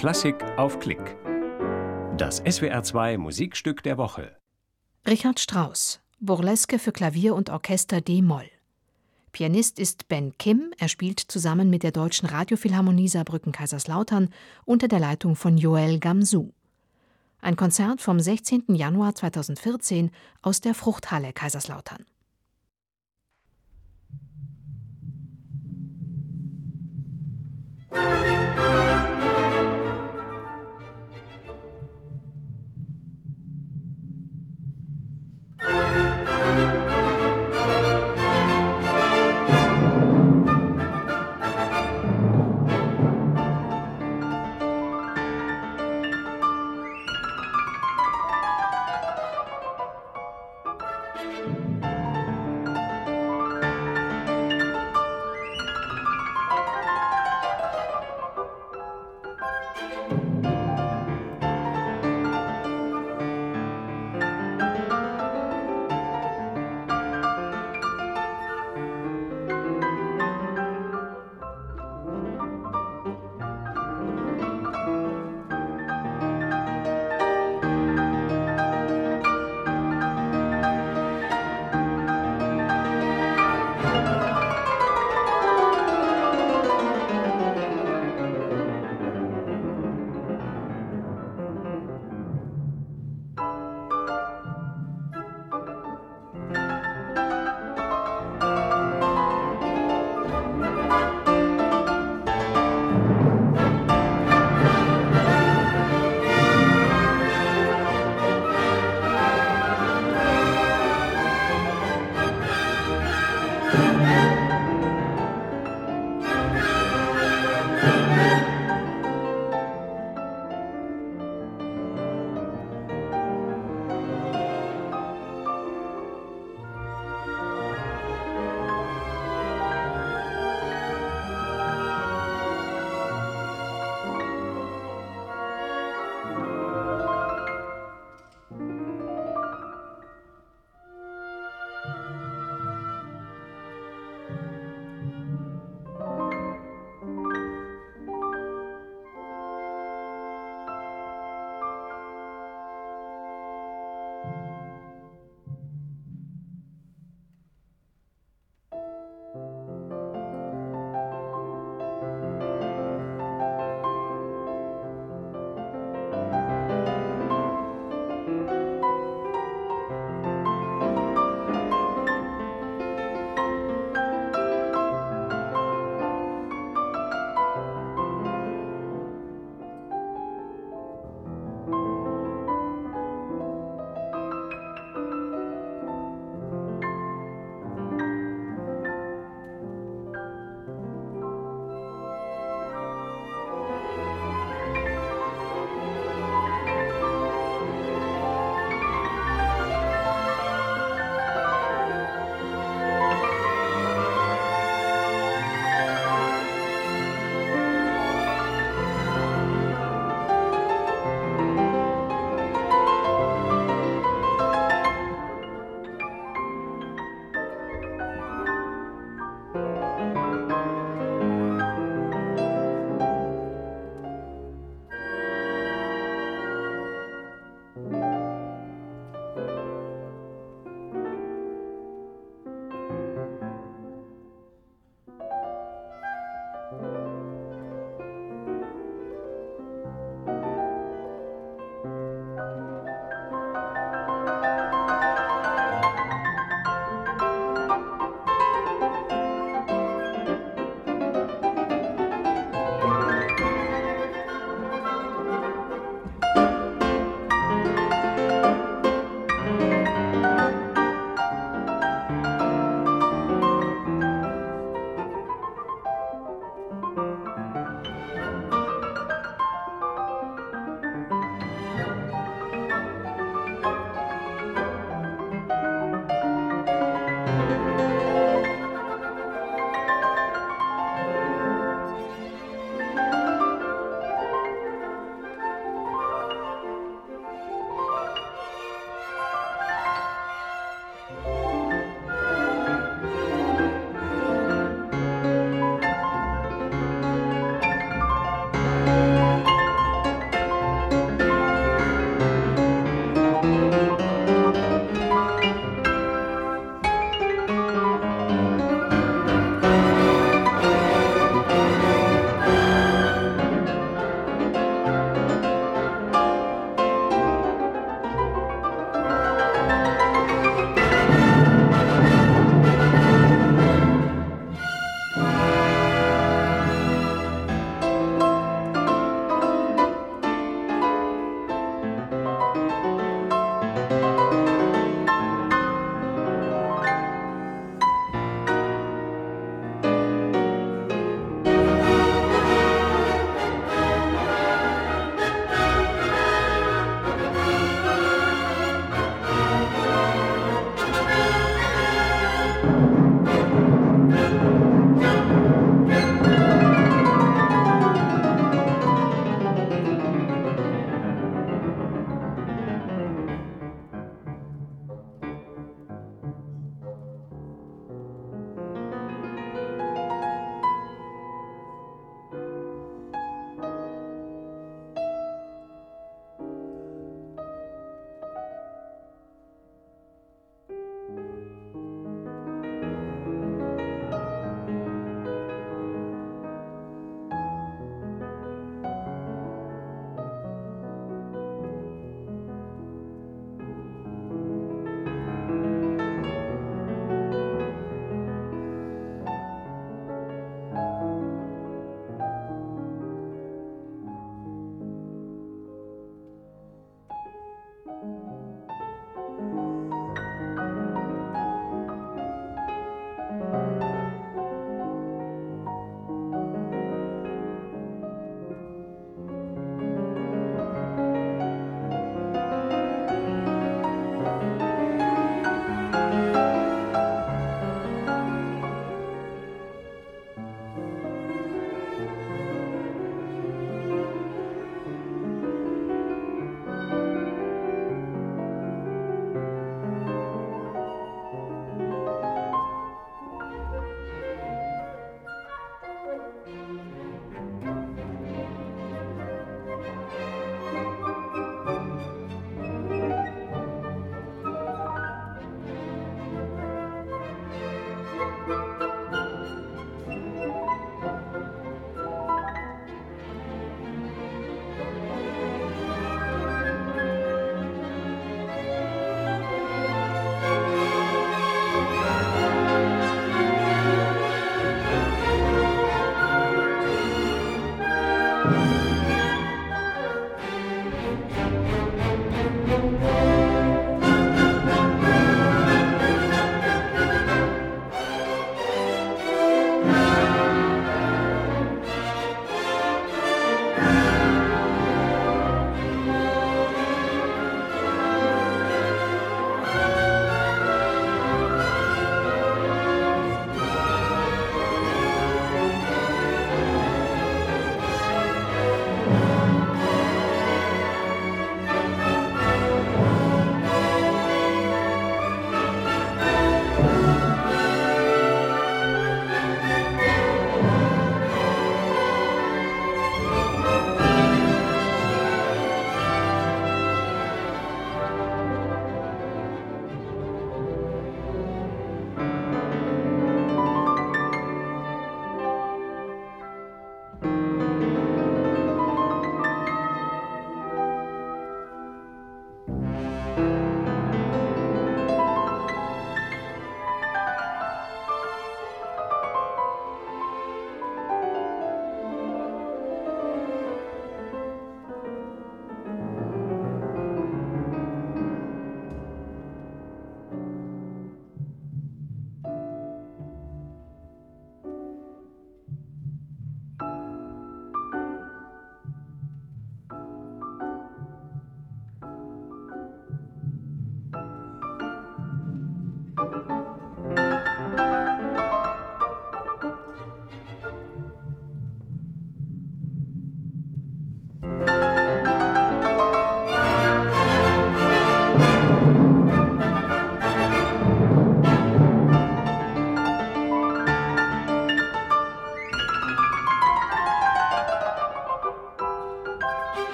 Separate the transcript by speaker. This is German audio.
Speaker 1: Klassik auf Klick. Das SWR2 Musikstück der Woche.
Speaker 2: Richard Strauss, Burleske für Klavier und Orchester D-Moll. Pianist ist Ben Kim, er spielt zusammen mit der Deutschen Radiophilharmonie Saarbrücken Kaiserslautern unter der Leitung von Joel Gamsu. Ein Konzert vom 16. Januar 2014 aus der Fruchthalle Kaiserslautern. Musik